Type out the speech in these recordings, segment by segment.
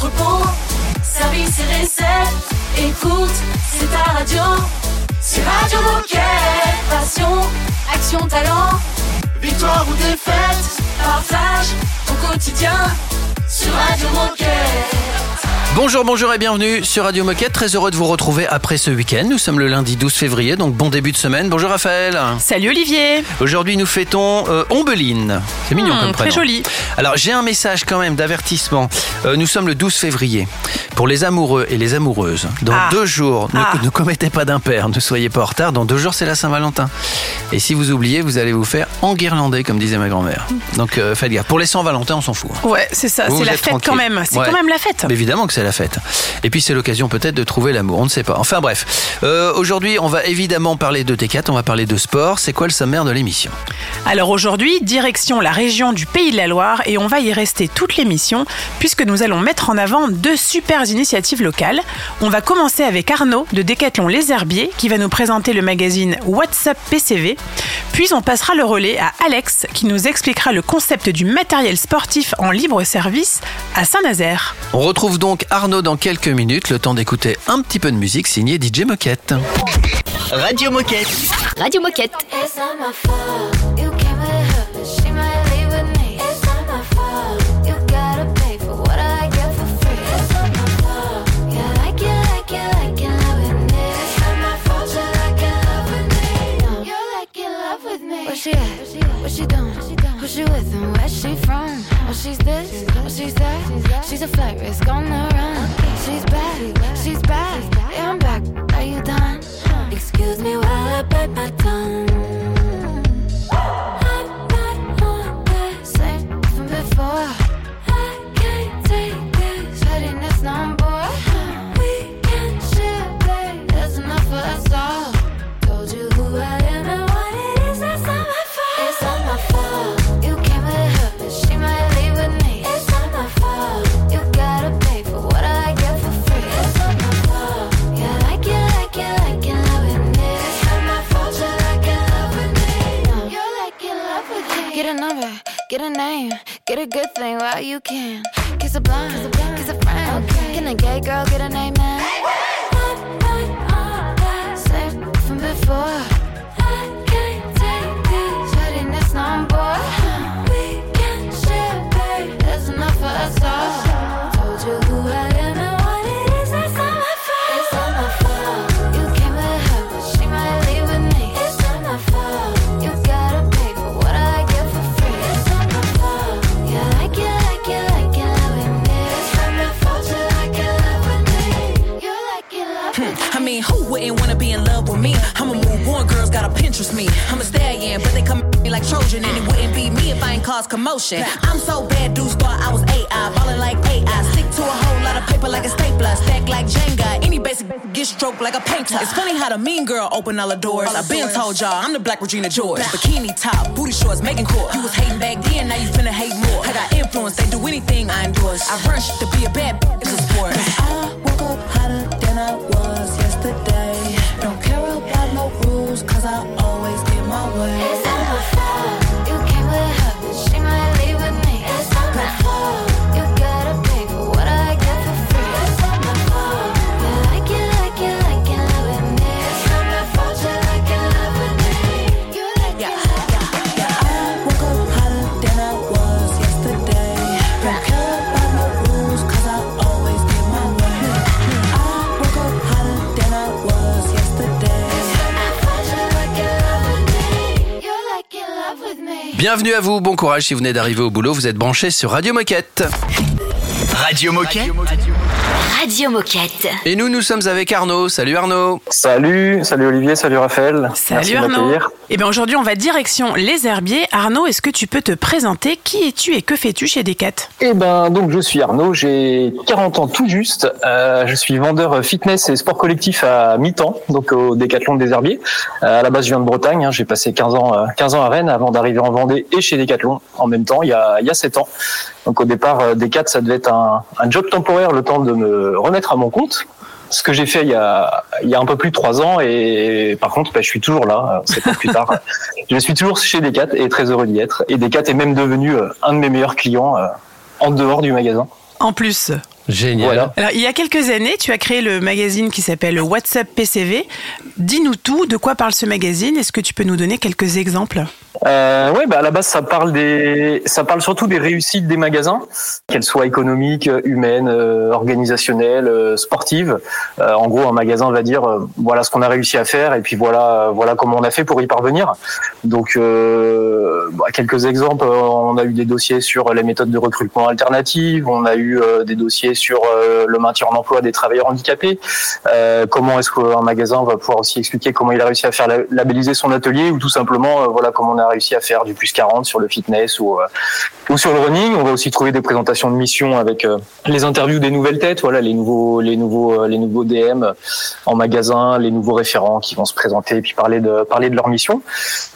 entrepôt, service et recettes. Écoute, c'est ta radio. C'est Radio Moquette. Passion, action, talent. Victoire ou défaite, partage ton quotidien sur Radio Moquette. Bonjour, bonjour et bienvenue sur Radio Moquette. Très heureux de vous retrouver après ce week-end. Nous sommes le lundi 12 février, donc bon début de semaine. Bonjour Raphaël. Salut Olivier. Aujourd'hui, nous fêtons euh, Ombeline. C'est mignon Hmm, comme prénom. Très joli. Alors, j'ai un message quand même d'avertissement. Euh, nous sommes le 12 février. Pour les amoureux et les amoureuses, dans Ah. deux jours, ne, Ah. ne commettez pas d'impair, ne soyez pas en retard. Dans deux jours, c'est la Saint-Valentin. Et si vous oubliez, vous allez vous faire enguirlander, comme disait ma grand-mère. Donc, euh, faites gaffe. Pour les Saint-Valentin, on s'en fout. hein. Ouais, c'est ça, c'est la fête tranquille. quand même. C'est Ouais. quand même la fête. Mais Évidemment que c'est la fête. Et puis c'est l'occasion peut-être de trouver l'amour, on ne sait pas. Enfin bref, Euh, aujourd'hui on va évidemment parler de T4, on va parler de sport. C'est quoi le sommaire de l'émission? Alors aujourd'hui, direction la région du Pays de la Loire et on va y rester toute l'émission puisque nous allons mettre en avant deux super initiatives locales. On va commencer avec Arnaud de Décathlon Les Herbiers qui va nous présenter le magazine WhatsApp PCV. Puis on passera le relais à Alex qui nous expliquera le concept du matériel sportif en libre service à Saint-Nazaire. On retrouve donc Arnaud dans quelques minutes, le temps d'écouter un petit peu de musique signée DJ Moquette. Radio Moquette. Radio Moquette. She. Where she at? What she doing? Who she with and where she from? She's this, she's that. She's a flight risk on the run. She's back, she's back. Yeah, I'm back. Are you done? Excuse me while I bite my tongue. Get a name, get a good thing while you can. Kiss a blind, kiss a blind. Kiss a friend. Can a gay girl get a name man? I'm not all same from before. I can't take this shuttiness no more. We can share, babe. There's enough for us all. Me like Trojan, and it wouldn't be me if I ain't cause commotion. I'm so bad, dudes thought I was AI, ballin' like AI. Stick to a whole lot of paper like a stapler, stack like Jenga. Any basic get stroked like a painter. It's funny how the mean girl open all the doors. I've been told y'all I'm the black Regina George. Bikini top, booty shorts, making court. You was hating back then, now you finna hate more. I got influence, they do anything I endorse. I rush to be a bad bitch, it's a sport. Bienvenue à vous, bon courage si vous venez d'arriver au boulot, vous êtes branchés sur Radio Moquette. Radio Moquette. Radio Moquette. Et nous, nous sommes avec Arnaud. Salut Arnaud. Salut, salut Olivier, salut Raphaël. Salut Arnaud. Et bien aujourd'hui, on va direction les herbiers. Arnaud, est-ce que tu peux te présenter Qui es-tu et que fais-tu chez Decat Eh ben, donc je suis Arnaud, j'ai 40 ans tout juste. Euh, je suis vendeur fitness et sport collectif à mi-temps, donc au Décathlon des Herbiers. Euh, à la base, je viens de Bretagne. hein. j'ai passé 15 ans, euh, 15 ans à Rennes avant d'arriver en Vendée et chez Décathlon en même temps, il y a, il y a 7 ans. Donc au départ, euh, Decat, ça devait être un, un job temporaire, le temps de me remettre à mon compte. Ce que j'ai fait il y, a, il y a un peu plus de trois ans et par contre, bah, je suis toujours là, euh, sept ans plus tard. Je suis toujours chez Decat et très heureux d'y être. Et Decat est même devenu euh, un de mes meilleurs clients euh, en dehors du magasin. En plus, Génial. Voilà. Alors, il y a quelques années, tu as créé le magazine qui s'appelle WhatsApp PCV. Dis-nous tout, de quoi parle ce magazine? Est-ce que tu peux nous donner quelques exemples? Euh, ouais, bah à la base, ça parle des, ça parle surtout des réussites des magasins, qu'elles soient économiques, humaines, euh, organisationnelles, euh, sportives. Euh, en gros, un magasin va dire, euh, voilà ce qu'on a réussi à faire, et puis voilà, euh, voilà comment on a fait pour y parvenir. Donc, euh, bah, quelques exemples. On a eu des dossiers sur les méthodes de recrutement alternatives. On a eu euh, des dossiers sur euh, le maintien en emploi des travailleurs handicapés. Euh, comment est-ce qu'un magasin va pouvoir aussi expliquer comment il a réussi à faire la- labelliser son atelier ou tout simplement euh, voilà comment on a réussi à faire du plus 40 sur le fitness ou ou sur le running. On va aussi trouver des présentations de missions avec les interviews des nouvelles têtes, voilà les nouveaux les nouveaux les nouveaux DM en magasin, les nouveaux référents qui vont se présenter et puis parler de parler de leur mission.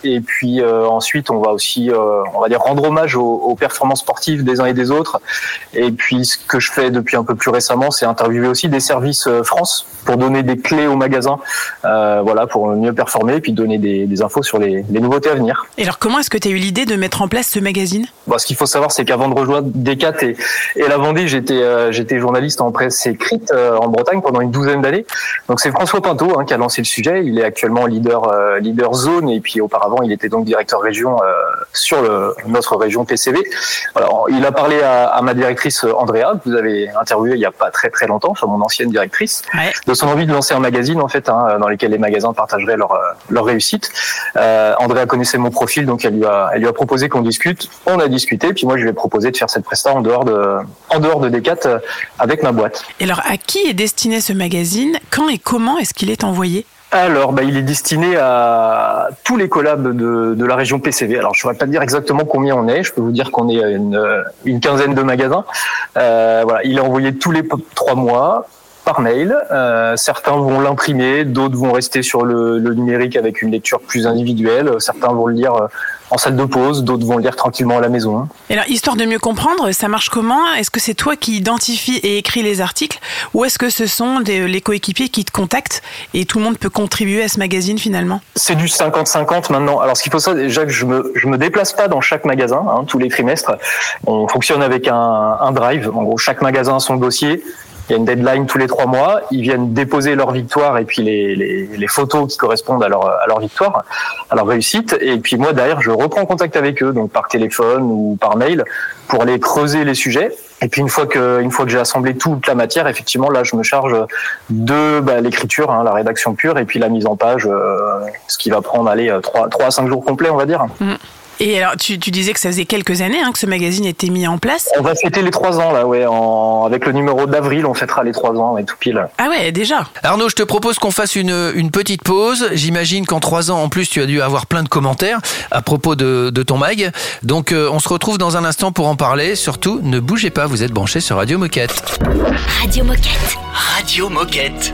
Et puis ensuite on va aussi on va dire rendre hommage aux, aux performances sportives des uns et des autres. Et puis ce que je fais depuis un peu plus récemment, c'est interviewer aussi des services euh, France pour donner des clés aux magasins, euh, voilà pour mieux performer et puis donner des, des infos sur les, les nouveautés à venir. Et alors, comment est-ce que tu as eu l'idée de mettre en place ce magazine? Bon, ce qu'il faut savoir, c'est qu'avant de rejoindre Decat et, et la Vendée, j'étais euh, j'étais journaliste en presse écrite euh, en Bretagne pendant une douzaine d'années. Donc c'est François Pinto hein, qui a lancé le sujet. Il est actuellement leader leader zone et puis auparavant il était donc directeur région sur le, notre région PCV. Alors il a parlé à, à ma directrice Andrea que vous avez interviewé il y a pas très très longtemps, sur mon ancienne directrice, Ouais. de son envie de lancer un magazine en fait hein, dans lequel les magasins partageraient leur euh, leur réussite. Euh, Andrea connaissait mon profil, donc elle lui a, elle lui a proposé qu'on discute. On a discuté, puis moi je lui ai proposé de faire cette presta en dehors de, en dehors de Decat euh, avec ma boîte. Et alors, à qui est destiné ce magazine? Quand et comment est-ce qu'il est envoyé? Alors, bah, il est destiné à tous les collabs de, la région PCV. Alors, je ne saurais pas dire exactement combien on est. Je peux vous dire qu'on est une, une quinzaine de magasins. Euh, voilà, il est envoyé tous les trois mois par mail. Euh, certains vont l'imprimer, d'autres vont rester sur le, le numérique avec une lecture plus individuelle. Certains vont le lire euh, en salle de pause, d'autres vont le lire tranquillement à la maison. Et alors, histoire de mieux comprendre, ça marche comment? Est-ce que c'est toi qui identifie et écris les articles? Ou est-ce que ce sont des, les coéquipiers qui te contactent et tout le monde peut contribuer à ce magazine finalement? C'est du 50-50 maintenant. Alors, ce qu'il faut savoir, déjà que je me, je me déplace pas dans chaque magasin, hein, tous les trimestres. On fonctionne avec un, un drive. En gros, chaque magasin a son dossier. Il y a une deadline tous les trois mois. Ils viennent déposer leur victoire et puis les, photos qui correspondent à leur, victoire, à leur réussite. Et puis moi, derrière, je reprends contact avec eux, donc par téléphone ou par mail, pour aller creuser les sujets. Et puis une fois que, une fois que j'ai assemblé toute la matière, effectivement, là, je me charge de bah, l'écriture, hein, la rédaction pure, et puis la mise en page, euh, ce qui va prendre, allez, trois, trois à cinq jours complets, on va dire. Et alors, tu, tu disais que ça faisait quelques années hein, que ce magazine était mis en place. On va fêter les trois ans là, ouais. En, avec le numéro d'avril, on fêtera les trois ans, et tout pile. Ah ouais, déjà. Arnaud, je te propose qu'on fasse une, une petite pause. J'imagine qu'en trois ans, en plus, tu as dû avoir plein de commentaires à propos de, de ton mag. Donc, euh, on se retrouve dans un instant pour en parler. Surtout, ne bougez pas, vous êtes branchés sur Radio Moquette. Radio Moquette. Radio Moquette.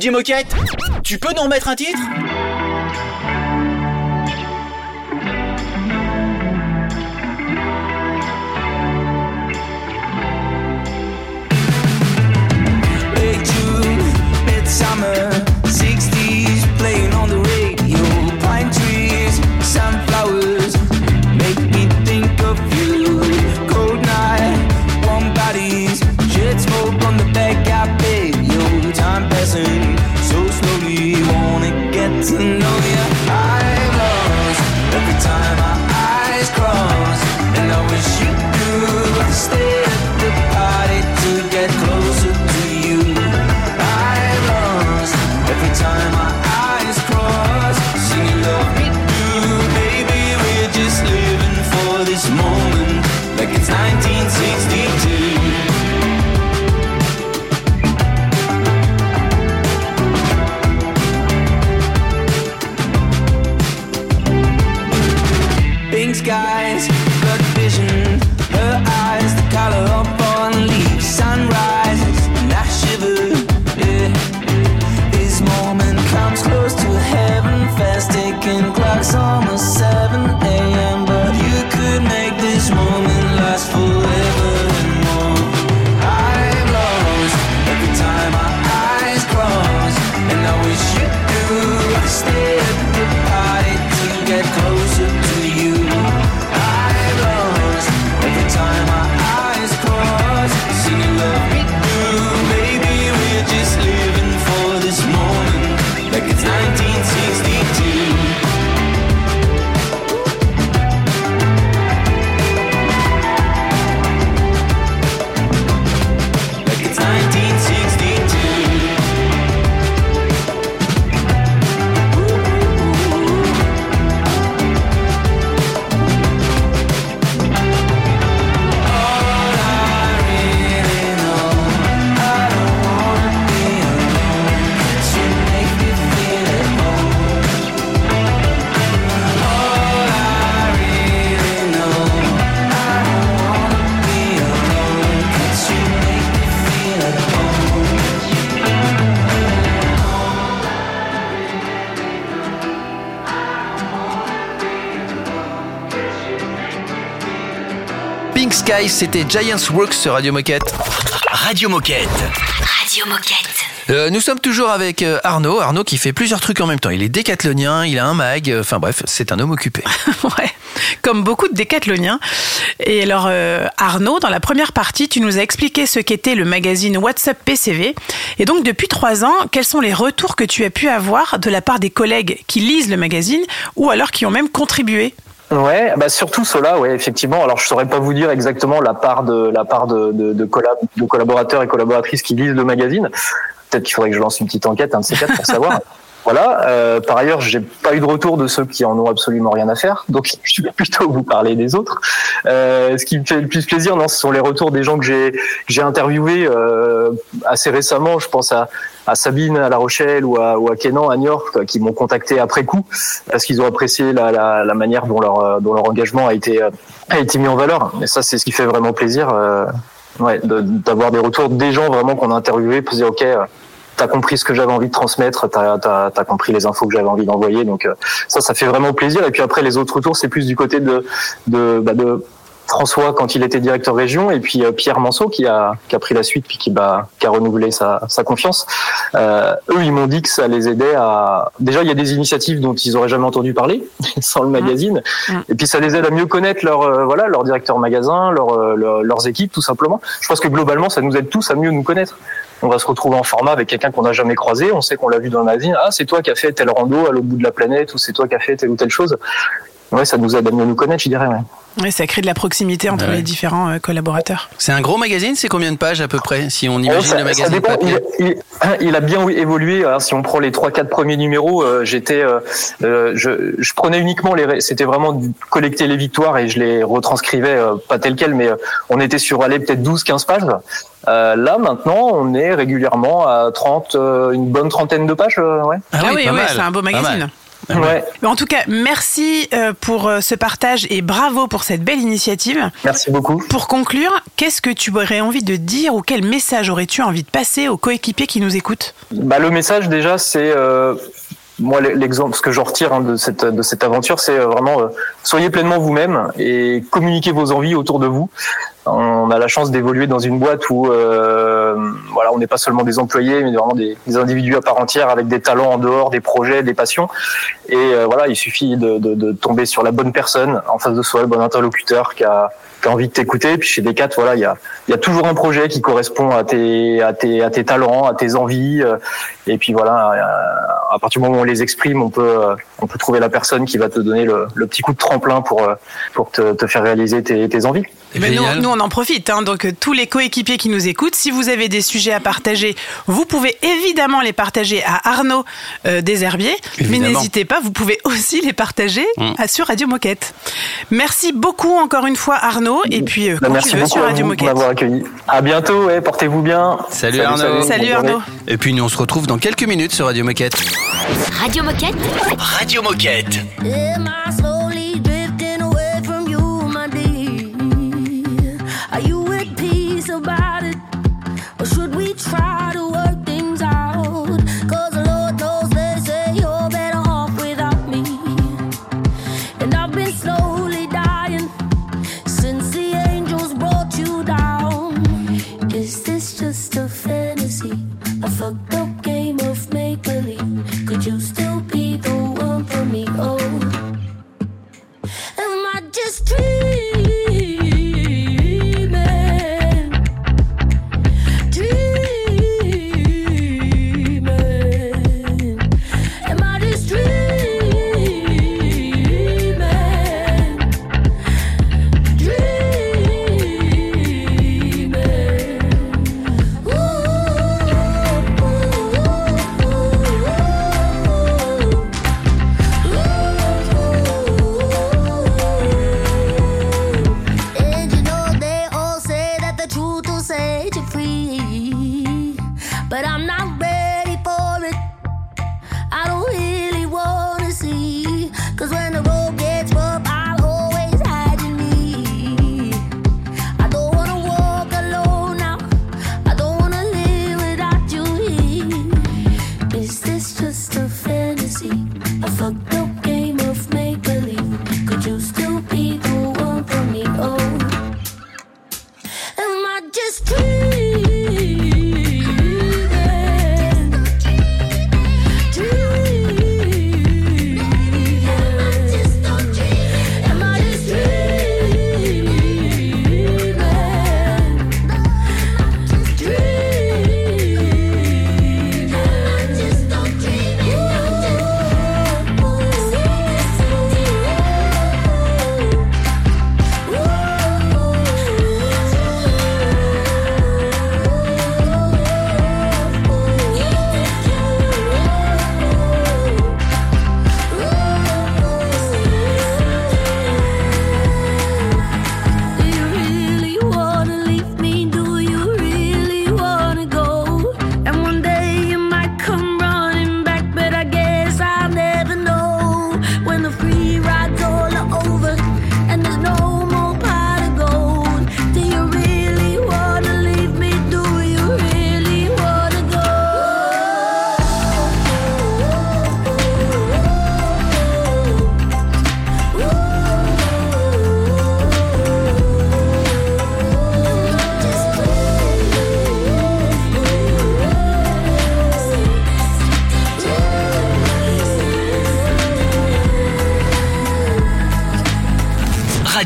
DJ Moquette, tu peux nous remettre un titre? Sky, c'était Giants Works sur Radio Moquette. Radio Moquette. Radio Moquette. Euh, nous sommes toujours avec euh, Arnaud. Arnaud qui fait plusieurs trucs en même temps. Il est décathlonien, il a un mag. euh, Enfin bref, c'est un homme occupé. Ouais, comme beaucoup de décathloniens. Et alors, euh, Arnaud, dans la première partie, tu nous as expliqué ce qu'était le magazine WhatsApp PCV. Et donc, depuis trois ans, quels sont les retours que tu as pu avoir de la part des collègues qui lisent le magazine ou alors qui ont même contribué? Ouais, bah surtout cela, ouais, effectivement. Alors je saurais pas vous dire exactement la part de la part de de, de, collab- de collaborateurs et collaboratrices qui lisent le magazine. Peut-être qu'il faudrait que je lance une petite enquête, un de ces quatre, pour savoir. Voilà. Euh, par ailleurs, j'ai pas eu de retour de ceux qui en ont absolument rien à faire, donc je vais plutôt vous parler des autres. Euh, ce qui me fait le plus plaisir, non, ce sont les retours des gens que j'ai j'ai interviewés euh, assez récemment. Je pense à, à Sabine à La Rochelle ou à, ou à Kenan à Niort, quoi, qui m'ont contacté après coup parce qu'ils ont apprécié la, la, la manière dont leur euh, dont leur engagement a été euh, a été mis en valeur. Et ça, c'est ce qui fait vraiment plaisir. Euh, ouais, d'avoir des retours des gens vraiment qu'on a interviewés pour se dire ok. T'as compris ce que j'avais envie de transmettre, t'as as, as compris les infos que j'avais envie d'envoyer, donc euh, ça, ça fait vraiment plaisir. Et puis après, les autres retours, c'est plus du côté de de, bah, de François quand il était directeur région, et puis euh, Pierre Manceau qui a qui a pris la suite, puis qui bah, qui a renouvelé sa, sa confiance. Euh, eux, ils m'ont dit que ça les aidait à. Déjà, il y a des initiatives dont ils auraient jamais entendu parler sans le magazine, et puis ça les aide à mieux connaître leur euh, voilà leur directeur magasin, leur, leur- leurs équipes, tout simplement. Je pense que globalement, ça nous aide tous à mieux nous connaître. On va se retrouver en format avec quelqu'un qu'on n'a jamais croisé. On sait qu'on l'a vu dans le magazine. Ah, c'est toi qui as fait tel rando à l'autre bout de la planète, ou c'est toi qui as fait telle ou telle chose. Ouais, ça nous aide à mieux nous connaître, je dirais. Ouais. Ouais, ça crée de la proximité entre Ouais. les différents euh, collaborateurs. C'est un gros magazine, c'est combien de pages à peu près Si on imagine ça, le magazine dépend. papier. Il, il- il a bien évolué. Alors, si on prend les trois, quatre premiers numéros, euh, j'étais, euh, je, je prenais uniquement les. C'était vraiment de collecter les victoires et je les retranscrivais euh, pas tel quel, mais euh, on était sur aller peut-être 12, 15 pages. Euh, là maintenant, on est régulièrement à 30, euh, une bonne trentaine de pages. euh, ouais. Ah oui, ouais, mal, c'est un beau magazine. Ouais. Mais En tout cas, merci euh, pour euh, ce partage et bravo pour cette belle initiative. Merci beaucoup. Pour conclure, qu'est-ce que tu aurais envie de dire ou quel message aurais-tu envie de passer aux coéquipiers qui nous écoutent? Bah, le message déjà, c'est euh, moi l'exemple, ce que je retire hein, de cette de cette aventure, c'est vraiment euh, soyez pleinement vous-même et communiquez vos envies autour de vous. On a la chance d'évoluer dans une boîte où euh, voilà, on n'est pas seulement des employés, mais vraiment des, des individus à part entière avec des talents en dehors, des projets, des passions. Et euh, voilà, il suffit de, de, de tomber sur la bonne personne en face de soi, le bon interlocuteur qui a qui a envie de t'écouter. Puis chez Decat, voilà, il y a, y a toujours un projet qui correspond à tes, à tes, à tes talents, à tes envies. euh, Et puis voilà, euh, à partir du moment où on les exprime, on peut, euh, on peut trouver la personne qui va te donner le, le petit coup de tremplin pour, pour te, te faire réaliser tes, tes envies. Mais nous, nous, on en profite. hein. donc, euh, tous les coéquipiers qui nous écoutent, si vous avez des sujets à partager, vous pouvez évidemment les partager à Arnaud euh, Desherbiers. Mais n'hésitez pas, vous pouvez aussi les partager Mm. à- sur Radio Moquette. Merci beaucoup encore une fois, Arnaud. Et puis, euh, Bah, quand merci tu veux beaucoup sur Radio pour Moquette. m'avoir accueilli. À bientôt, ouais, portez-vous bien. Salut, Arnaud. Salut. Arnaud. Et puis nous on se retrouve dans quelques minutes sur Radio Moquette. Radio Moquette. Radio Moquette.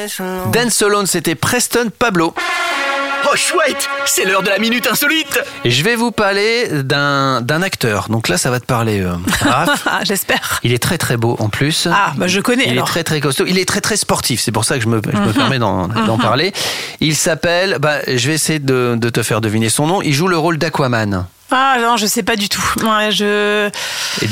Dance alone. Dance Alone, c'était Preston Pablo. Oh chouette, c'est l'heure de la minute insolite. Et je vais vous parler d'un d'un acteur. Donc là, ça va te parler. euh, Raph. Ah, J'espère. Il est très très beau en plus. Ah, bah je connais Il alors. est très très costaud. Il est très très sportif. C'est pour ça que je me, je me Mhm. permets d'en d'en Mhm. parler. Il s'appelle. Bah, je vais essayer de, de te faire deviner son nom. Il joue le rôle d'Aquaman. Ah non, je sais pas du tout. Ouais, je...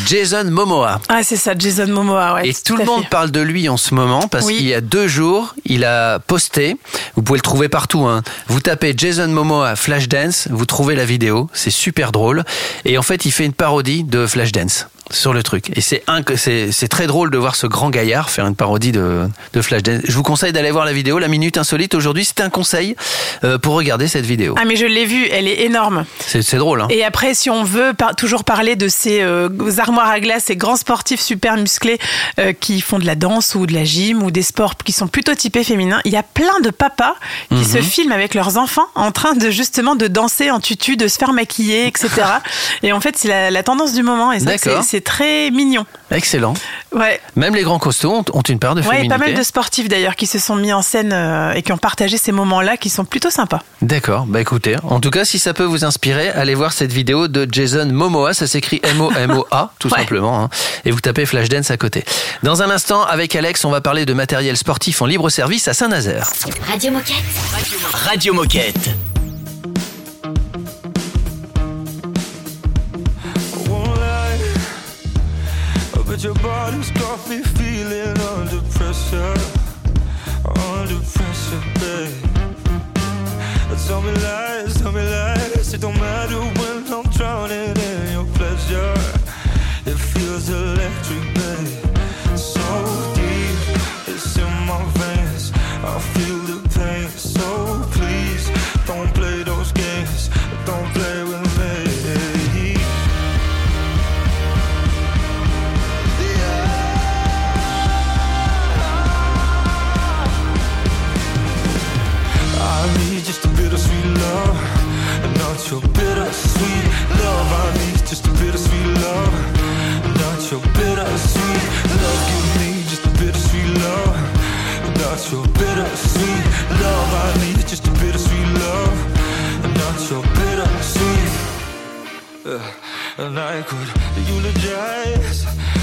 Jason Momoa. Ah, c'est ça, Jason Momoa. Ouais, Et tout le monde fait. parle de lui en ce moment parce Oui. qu'il y a deux jours, il a posté. Vous pouvez le trouver partout. Hein. Vous tapez Jason Momoa Flashdance, vous trouvez la vidéo. C'est super drôle. Et en fait, il fait une parodie de Flashdance sur le truc. Et c'est c'est c'est très drôle de voir ce grand gaillard faire une parodie de, de Flashdance. Je vous conseille d'aller voir la vidéo. La minute insolite aujourd'hui, c'était un conseil euh, pour regarder cette vidéo. Ah, mais je l'ai vue, elle est énorme. C'est c'est drôle. Hein. Et après, si on veut par- toujours parler de ces euh, armoires à glace, ces grands sportifs super musclés euh, qui font de la danse ou de la gym ou des sports qui sont plutôt typés féminins, il y a plein de papas qui Mhm. se filment avec leurs enfants en train de justement de danser en tutu, de se faire maquiller, etc. et en fait, c'est la, la tendance du moment et ça, D'accord. c'est c'est très mignon. Excellent. Ouais. Même les grands costauds ont, une part de Ouais, féminité. pas mal de sportifs d'ailleurs qui se sont mis en scène euh, et qui ont partagé ces moments-là qui sont plutôt sympas. D'accord, bah écoutez, en tout cas, si ça peut vous inspirer, allez voir cette vidéo de Jason Momoa, ça s'écrit M-O-M-O-A, tout Ouais. simplement, hein, et vous tapez Flashdance à côté. Dans un instant, avec Alex, on va parler de matériel sportif en libre service à Saint-Nazaire. Radio Moquette. Radio Moquette. Your body's got me feeling under pressure. Under pressure, babe. Tell me lies, tell me lies. It don't matter when I'm I could eulogize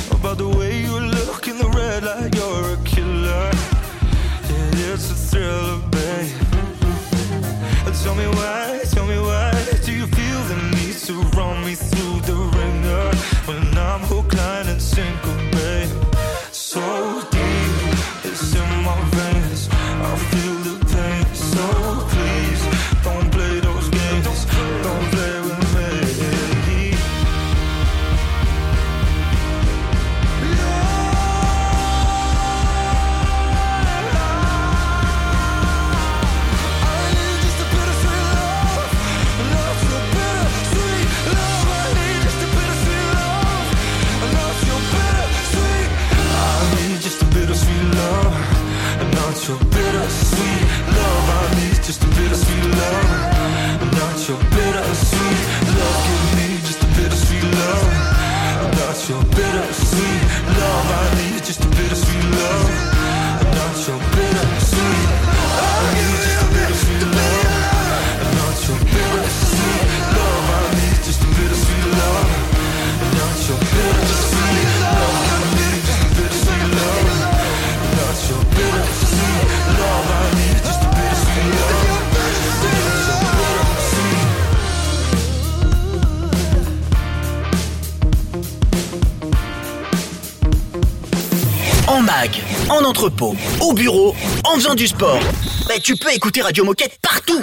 about the way you look in the red light. You're a killer. It's a thriller, babe. Tell me why, en entrepôt, au bureau, en faisant du sport. Bah, tu peux écouter Radio Moquette partout.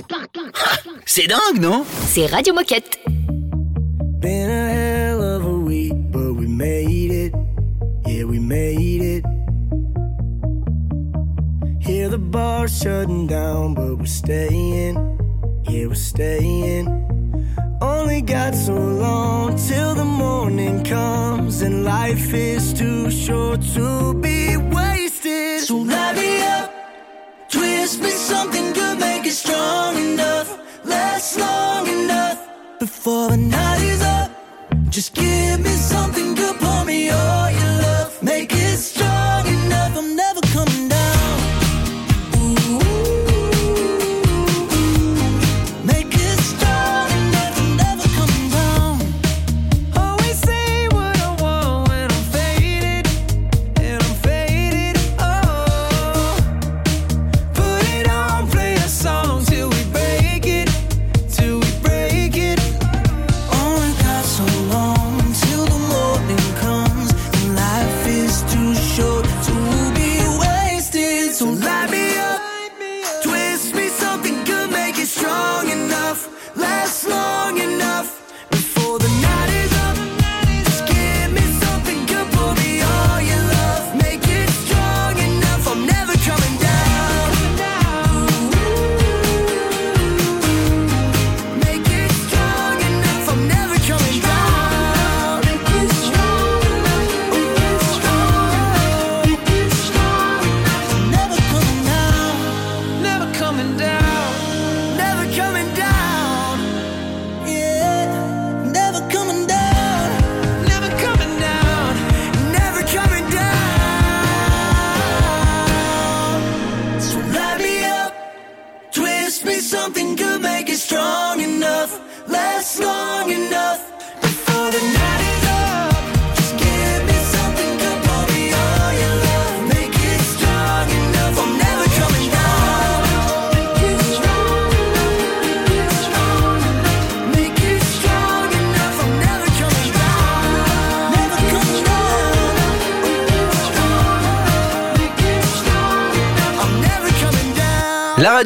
C'est dingue, non? C'est Radio Moquette. Been a hell of a week, but we made it. Yeah, we made it. Hear the bar shutting down, but we're staying. Yeah, we're staying. Only got so long till the morning comes, and life is too short to be wasted. Something good, make it strong enough, last long enough before the night is up. Just give me something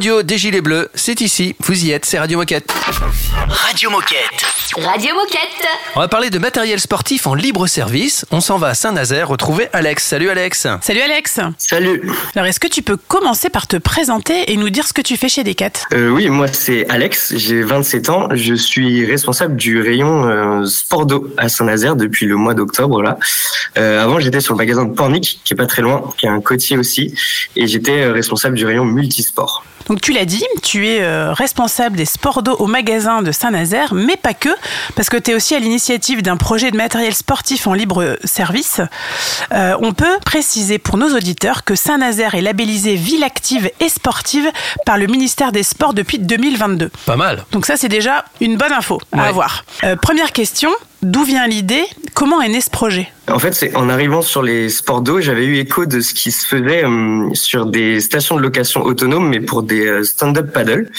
radio des Gilets Bleus, c'est ici. Vous y êtes, c'est Radio Moquette. Radio Moquette. Radio Moquette. On va parler de matériel sportif en libre service. On s'en va à Saint-Nazaire retrouver Alex. Salut Alex. Salut Alex. Salut. Alors, est-ce que tu peux commencer par te présenter et nous dire ce que tu fais chez Decat? Euh, oui, moi c'est Alex, j'ai 27 ans, je suis responsable du rayon euh, sport d'eau à Saint-Nazaire depuis le mois d'octobre là. Euh, avant j'étais sur le magasin de Pornic qui est pas très loin, qui est un côtier aussi, et j'étais euh, responsable du rayon multisport. Donc tu l'as dit, tu es euh, responsable des sports d'eau au magasin de Saint-Nazaire, mais pas que, parce que tu es aussi à l'initiative d'un projet de matériel sportif en libre service. Euh, on peut préciser pour nos auditeurs que Saint-Nazaire est labellisé ville active et sportive par le ministère des Sports depuis 2022. Pas mal. Donc ça c'est déjà une bonne info à Ouais. avoir. Euh, première question, d'où vient l'idée? Comment est né ce projet? En fait, c'est en arrivant sur les sports d'eau, j'avais eu écho de ce qui se faisait euh, sur des stations de location autonomes, mais pour des euh, stand-up paddle.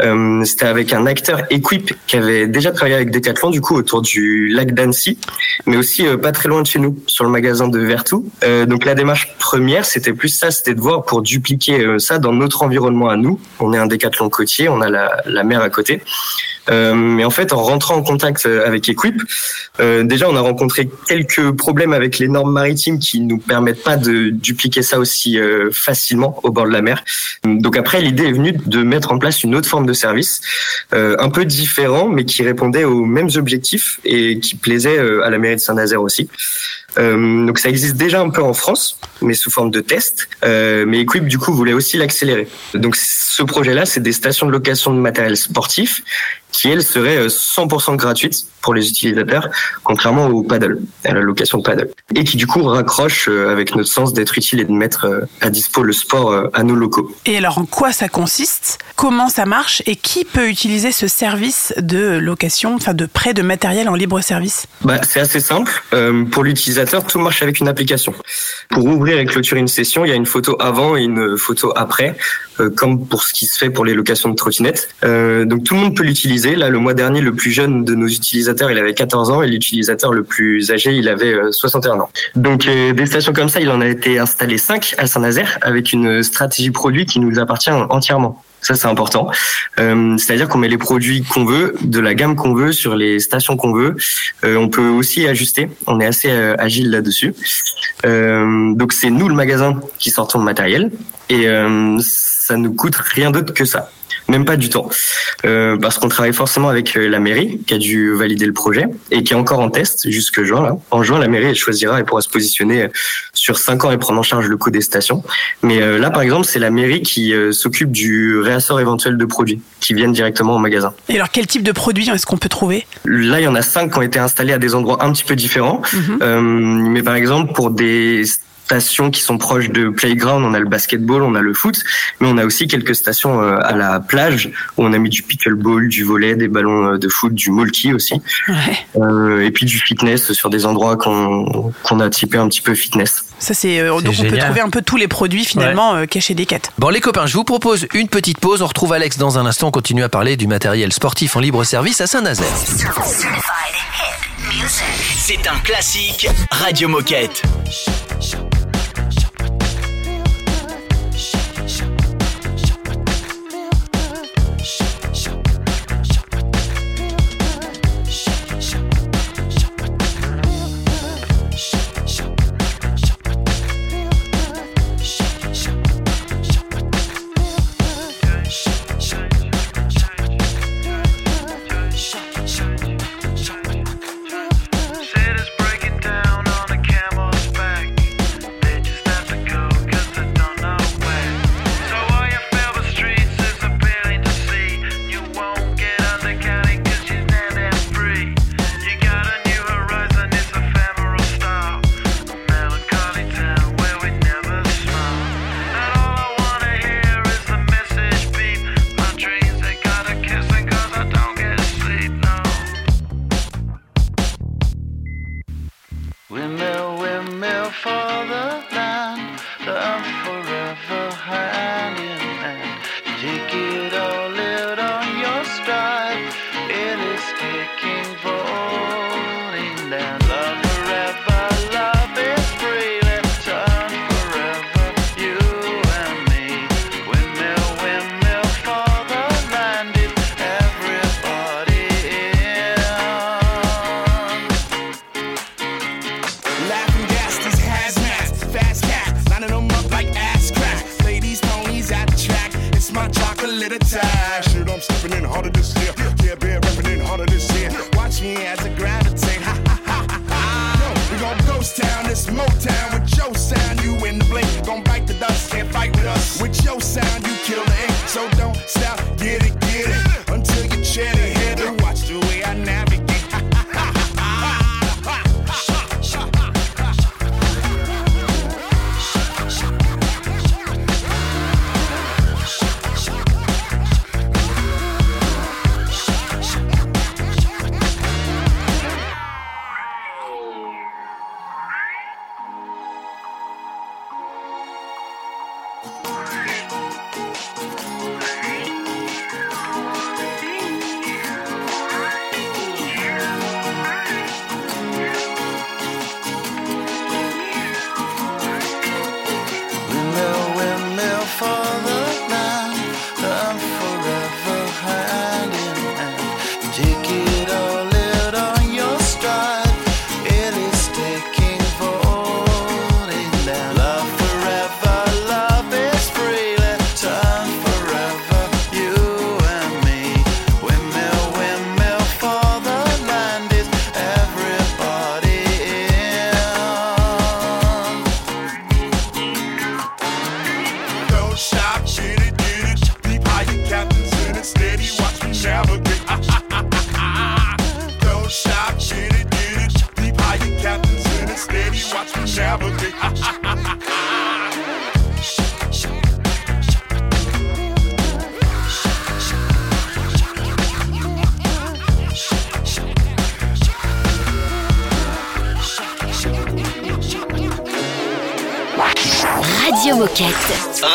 Euh, C'était avec un acteur Equip qui avait déjà travaillé avec Decathlon, du coup, autour du lac d'Annecy, mais aussi pas très loin de chez nous, sur le magasin de Vertou. Donc la démarche première, c'était plus ça, c'était de voir pour dupliquer ça dans notre environnement à nous. On est un Decathlon côtier, on a la mer à côté. Euh, mais en fait, en rentrant en contact euh, avec Equip, euh, déjà, on a rencontré quelques problèmes avec les normes maritimes qui nous permettent pas de dupliquer ça aussi euh, facilement au bord de la mer. Donc après, l'idée est venue de mettre en place une autre forme de service, euh, un peu différent, mais qui répondait aux mêmes objectifs et qui plaisait euh, à la mairie de Saint-Nazaire aussi. Euh, donc ça existe déjà un peu en France, mais sous forme de test. Euh, mais Equip du coup voulait aussi l'accélérer. Donc ce projet-là, c'est des stations de location de matériel sportif qui elles seraient euh, 100% gratuites pour les utilisateurs, contrairement au paddle, à la location de paddle, et qui du coup raccroche euh, avec notre sens d'être utile et de mettre euh, à dispo le sport euh, à nos locaux. Et alors en quoi ça consiste? Comment ça marche? Et qui peut utiliser ce service de location, enfin de prêt de matériel en libre service? Bah, c'est assez simple. Euh, pour l'utilisateur, tout marche avec une application. Pour ouvrir et clôturer une session, il y a une photo avant et une photo après, euh, comme pour ce qui se fait pour les locations de trottinettes. Euh, donc tout le monde peut l'utiliser. Là, le mois dernier, le plus jeune de nos utilisateurs, il avait 14 ans et l'utilisateur le plus âgé, il avait euh, 61 ans. Donc euh, des stations comme ça, il en a été installé 5 à Saint-Nazaire avec une stratégie produit qui nous appartient entièrement. Ça, c'est important. Euh, C'est-à-dire qu'on met les produits qu'on veut, de la gamme qu'on veut, sur les stations qu'on veut. Euh, on peut aussi ajuster. On est assez euh, agile là-dessus. Donc, c'est nous, le magasin, qui sortons le matériel. Et ça nous coûte rien d'autre que ça. Même pas du temps. Euh, parce qu'on travaille forcément avec euh, la mairie, qui a dû valider le projet, et qui est encore en test jusque juin. Là. En juin, la mairie, elle choisira et pourra se positionner euh, sur 5 ans et prendre en charge le coût des stations. Mais euh, là, par exemple, c'est la mairie qui euh, s'occupe du réassort éventuel de produits qui viennent directement au magasin. Et alors, quel type de produit est-ce qu'on peut trouver? Là, il y en a cinq qui ont été installés à des endroits un petit peu différents. Euh, mais par exemple, pour des stations qui sont proches de playground, on a le basketball, on a le foot, mais on a aussi quelques stations euh, à la plage où on a mis du pickleball, du volet, des ballons euh, de foot, du molki aussi, Euh, et puis du fitness sur des endroits qu'on qu'on a typé un petit peu fitness. Ça, c'est. euh, donc, on peut trouver un peu tous les produits finalement euh, cachés des quêtes. Bon les copains, je vous propose une petite pause. On retrouve Alex dans un instant. On continue à parler du matériel sportif en libre service à Saint-Nazaire. C'est un classique Radio Moquette.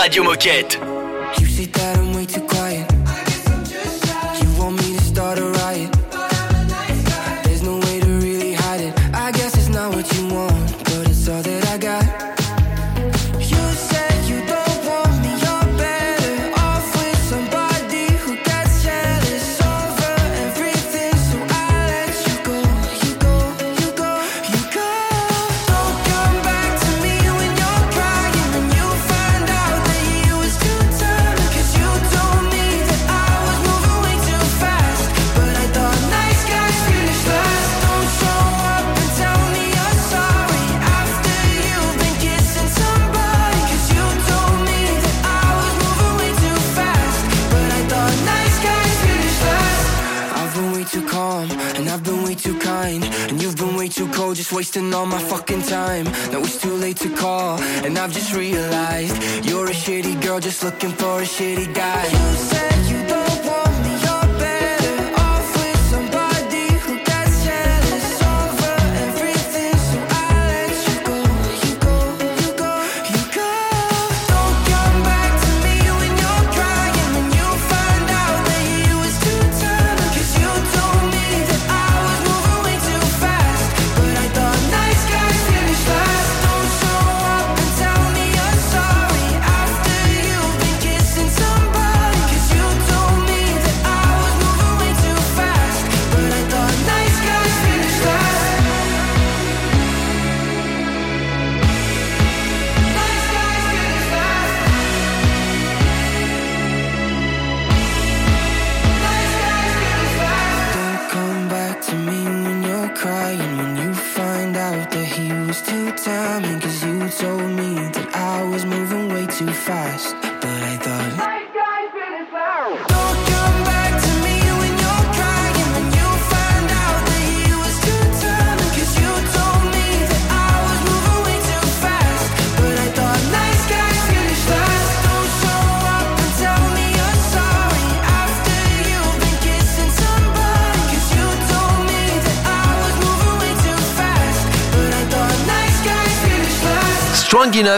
Radio Moquette. Just wasting all my fucking time. Now it's too late to call, and I've just realized you're a shitty girl just looking for a shitty guy. You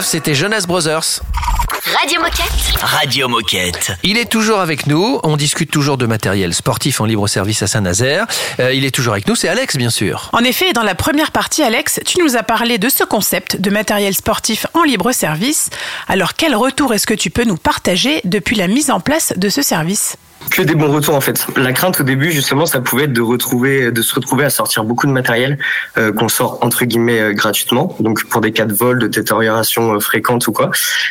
c'était Jonas Brothers. Radio Moquette. Radio Moquette. Il est toujours avec nous. On discute toujours de matériel sportif en libre service à Saint-Nazaire. Euh, il est toujours avec nous. C'est Alex, bien sûr. En effet, dans la première partie, Alex, tu nous as parlé de ce concept de matériel sportif en libre service. Alors, quel retour est-ce que tu peux nous partager depuis la mise en place de ce service? Que des bons retours en fait. La crainte au début justement, ça pouvait être de retrouver, de se retrouver à sortir beaucoup de matériel euh, qu'on sort entre guillemets euh, gratuitement, donc pour des cas de vol, de détérioration euh, fréquente ou quoi.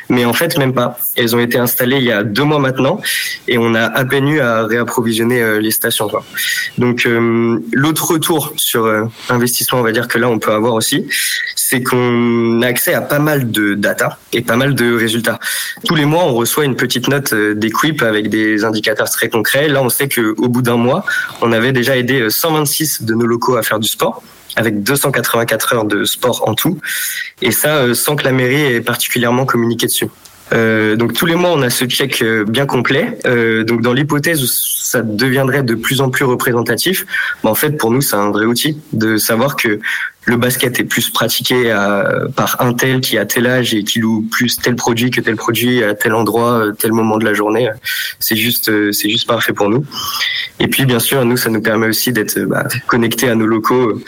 Mais en fait même pas. Elles ont été installées il y a deux mois maintenant et on a à peine eu à réapprovisionner les stations. Quoi. Donc l'autre retour sur investissement, on va dire que là on peut avoir aussi, c'est qu'on a accès à pas mal de data et pas mal de résultats. Tous les mois, on reçoit une petite note d'Equip avec des indicateurs très concrets. Là, on sait qu'au bout d'un mois, on avait déjà aidé euh, 126 de nos locaux à faire du sport avec 284 heures de sport en tout, et ça euh, sans que la mairie ait particulièrement communiqué dessus. Euh, donc tous les mois, on a ce check euh, bien complet. Euh, donc dans l'hypothèse où ça deviendrait de plus en plus représentatif, bah, en fait pour nous c'est un vrai outil de savoir que le basket est plus pratiqué à- par un tel qui a tel âge et qui loue plus tel produit que tel produit à tel endroit, euh, tel moment de la journée. C'est juste, euh, c'est juste parfait pour nous. Et puis bien sûr, nous ça nous permet aussi d'être bah, connectés à nos locaux.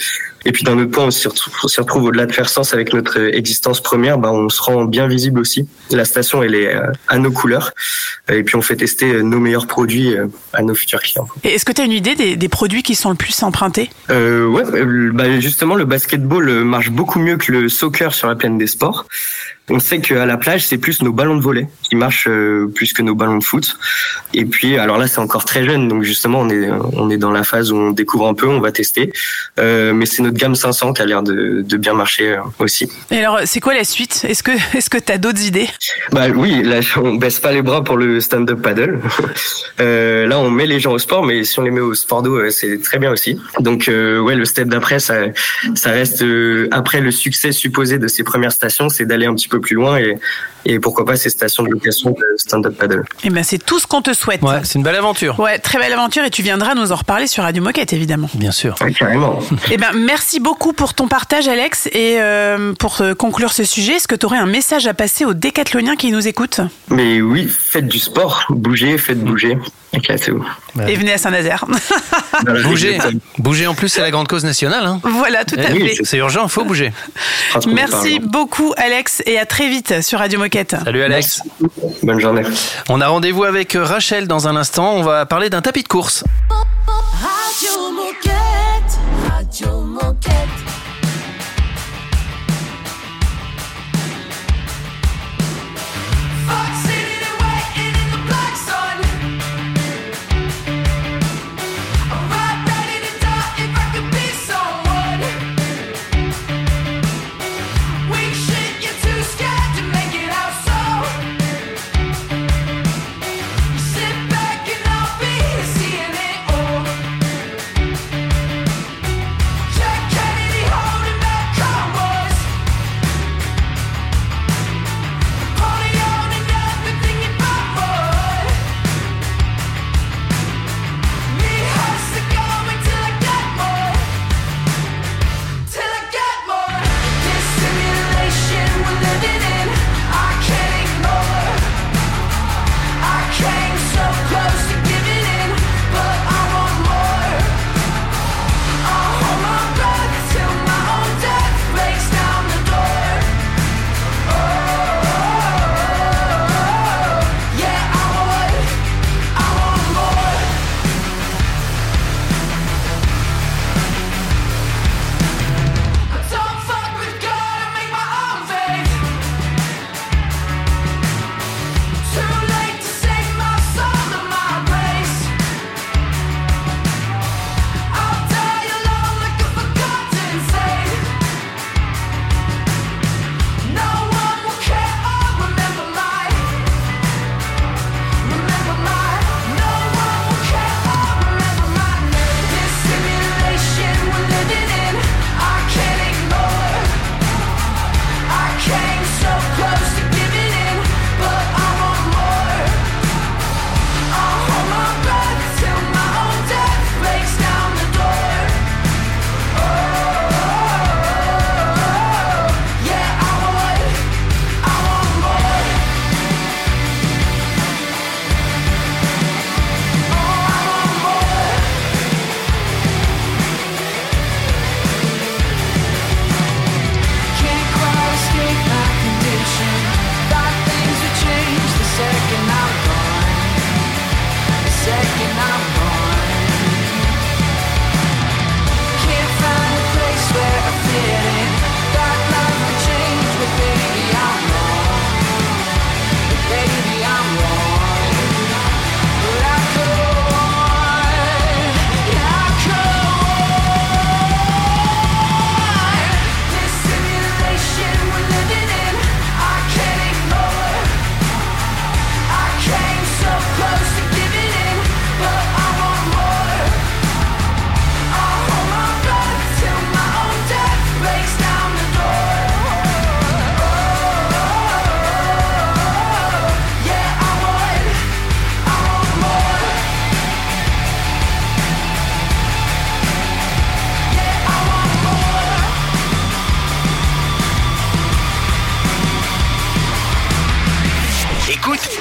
Et puis d'un autre point, on s'y retrouve, au-delà de faire sens avec notre existence première, bah, on se rend bien visible aussi. La station, elle est euh, à nos couleurs. Et puis on fait tester euh, nos meilleurs produits euh, à nos futurs clients. Et est-ce que tu as une idée des, des produits qui sont le plus empruntés? Euh, ouais, euh, bah justement, le basketball euh, marche beaucoup mieux que le soccer sur la plaine des sports. On sait qu'à la plage, c'est plus nos ballons de volley qui marchent euh, plus que nos ballons de foot. Et puis, alors là, c'est encore très jeune, donc justement, on est on est dans la phase où on découvre un peu, on va tester. Euh, mais c'est notre gamme 500 qui a l'air de, de bien marcher euh, aussi. Et alors, c'est quoi la suite? Est-ce que est-ce que tu as d'autres idées? Bah oui, là on baisse pas les bras pour le stand-up paddle. Euh, là on met les gens au sport, mais si on les met au sport d'eau, c'est très bien aussi. Donc euh, ouais, le step d'après, ça, ça reste après le succès supposé de ces premières stations, c'est d'aller un petit peu plus loin et, et pourquoi pas ces stations de location de stand-up paddle. Et ben c'est tout ce qu'on te souhaite. C'est une belle aventure. Ouais, très belle aventure et tu viendras nous en reparler sur Radio Moquette évidemment. Bien sûr. Carrément. Eh ben merci beaucoup pour ton partage Alex et euh, pour euh, conclure ce sujet, est-ce que tu aurais un message à passer aux décathloniens qui nous écoutent? Mais oui, faites du sport, bougez, faites bouger. Et venez à Saint-Nazaire. bougez. bougez en plus, c'est la grande cause nationale. Hein. Voilà, tout et à eh oui, fait. C'est urgent, il faut bouger. Merci beaucoup Alex et à très vite sur Radio Moquette. Salut Alex. Bonne journée. On a rendez-vous avec euh, Rachel dans un instant. On va parler d'un tapis de course. Radio Moquette. Radio Moquette.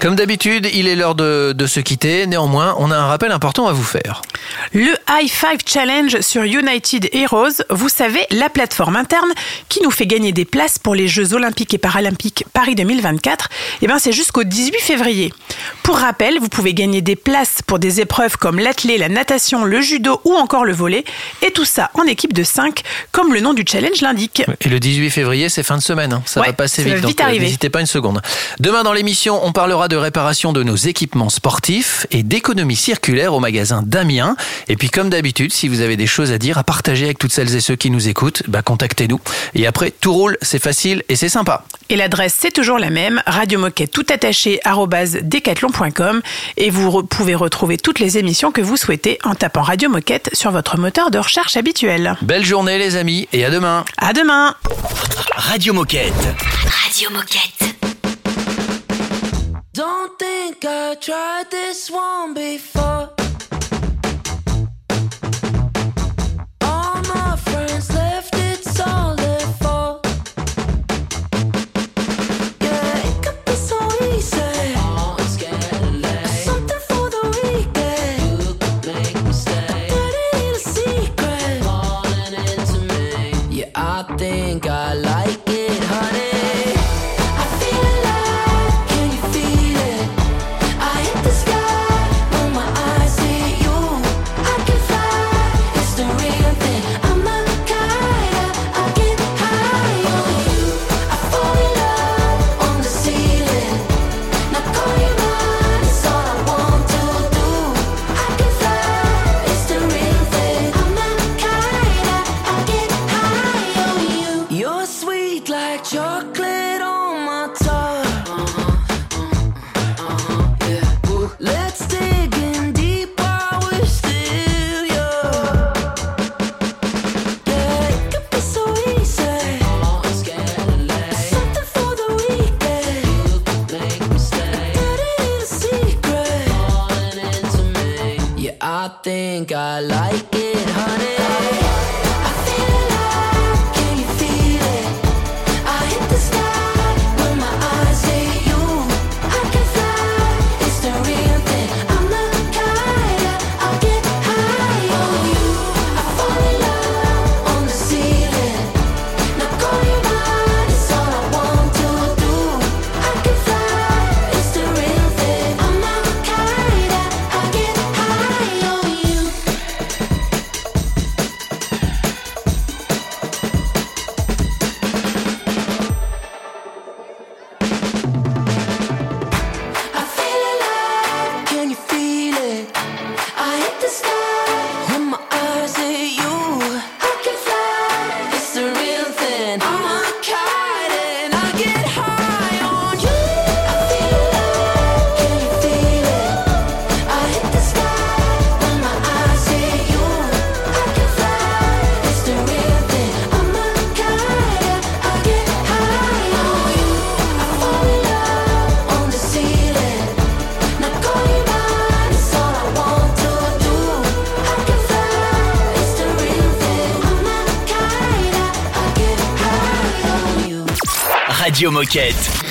Comme d'habitude, il est l'heure de, de se quitter. Néanmoins, on a un rappel important à vous faire. Le High Five Challenge sur United Heroes, vous savez, la plateforme interne qui nous fait gagner des places pour les Jeux Olympiques et Paralympiques Paris 2024, eh ben c'est jusqu'au 18 février. Pour rappel, vous pouvez gagner des places pour des épreuves comme l'athlé, la natation, le judo ou encore le volet, et tout ça en équipe de 5, comme le nom du challenge l'indique. Et le 18 février, c'est fin de semaine. hein. Ça Ouais, va passer vite. vite donc, euh. N'hésitez pas une seconde. Demain dans l'émission, on parlera de réparation de nos équipements sportifs et d'économie circulaire au magasin Damien. Et puis, comme d'habitude, si vous avez des choses à dire, à partager avec toutes celles et ceux qui nous écoutent, bah, contactez-nous. Et après, tout roule, c'est facile et c'est sympa. Et l'adresse, c'est toujours la même, Radio Moquette tout attaché, decathlon.com. Et vous re- pouvez retrouver toutes les émissions que vous souhaitez en tapant Radio Moquette sur votre moteur de recherche habituel. Belle journée, les amis, et à demain. À demain! Radio Moquette. Radio Moquette. Don't think I tried this one before. Sweet like chocolate on my tongue.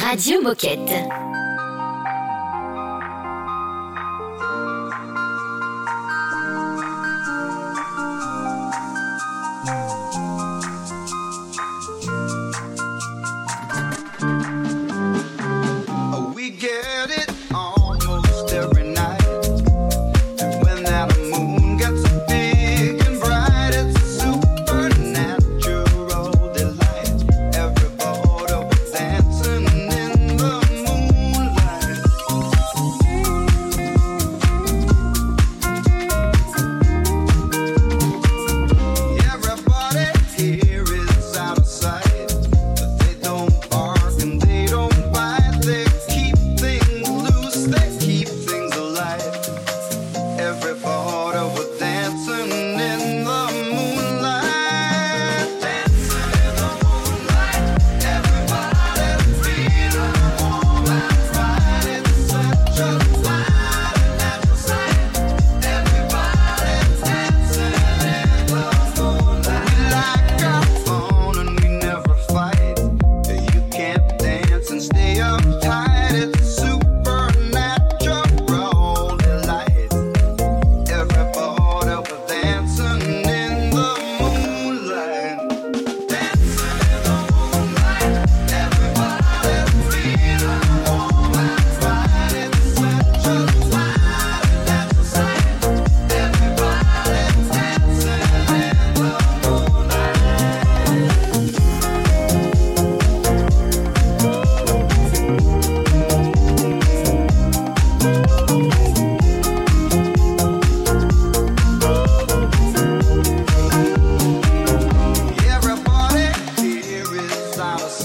Radio Moquette.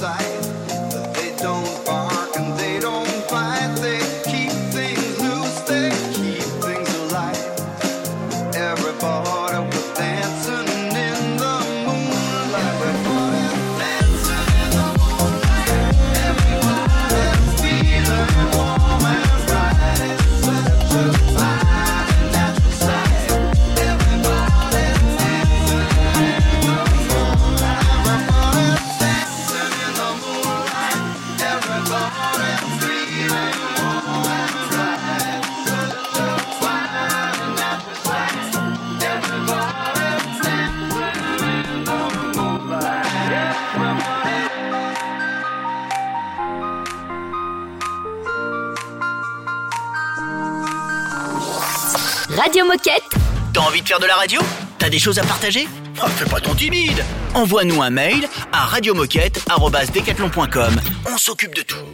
side. Faire de la radio T'as des choses à partager? Oh, Fais pas ton timide Envoie-nous un mail à radiomoquette.com. On s'occupe de tout.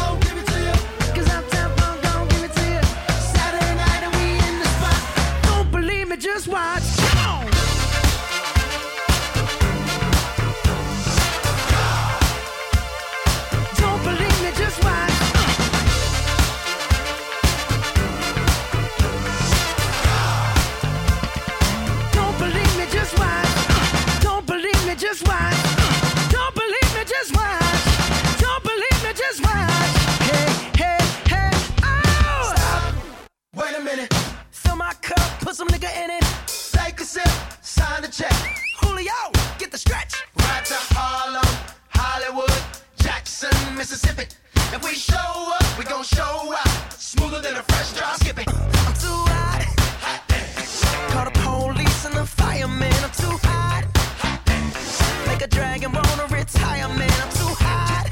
Mississippi. If we show up, we gon' show out. Smoother than a fresh drop skipping. I'm too hot. hot Call the police and the fireman. I'm too hot. hot Make a dragon wanna retire, man. I'm too hot.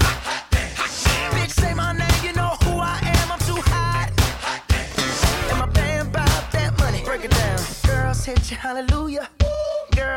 Bitch, say my name, you know who I am. I'm too hot. And my that money. Break it down. Girls hit you, hallelujah.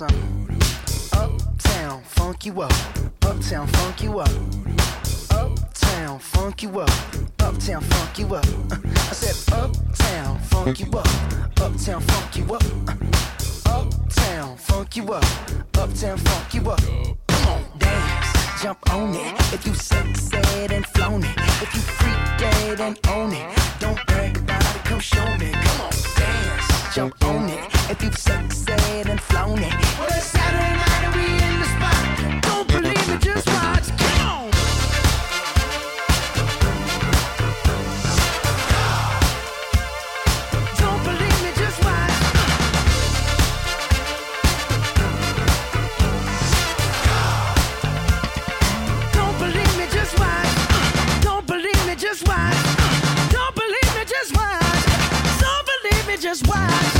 Something. Uptown, funk you up. Uptown, funk you up. Uptown, funk you up. Uptown, funk you up. I said, Uptown, funk you up. Uptown, funk you up. Uptown, funk you up. Uptown, funk you up. Come on, dance, jump on it. If you succeed and flown it. If you freak dead and own it. Don't brag about it, come show me. Come on, jump on it. If you've succeed and flown it. Well, it's Saturday night and we in the spot. Don't believe me, just watch. just why.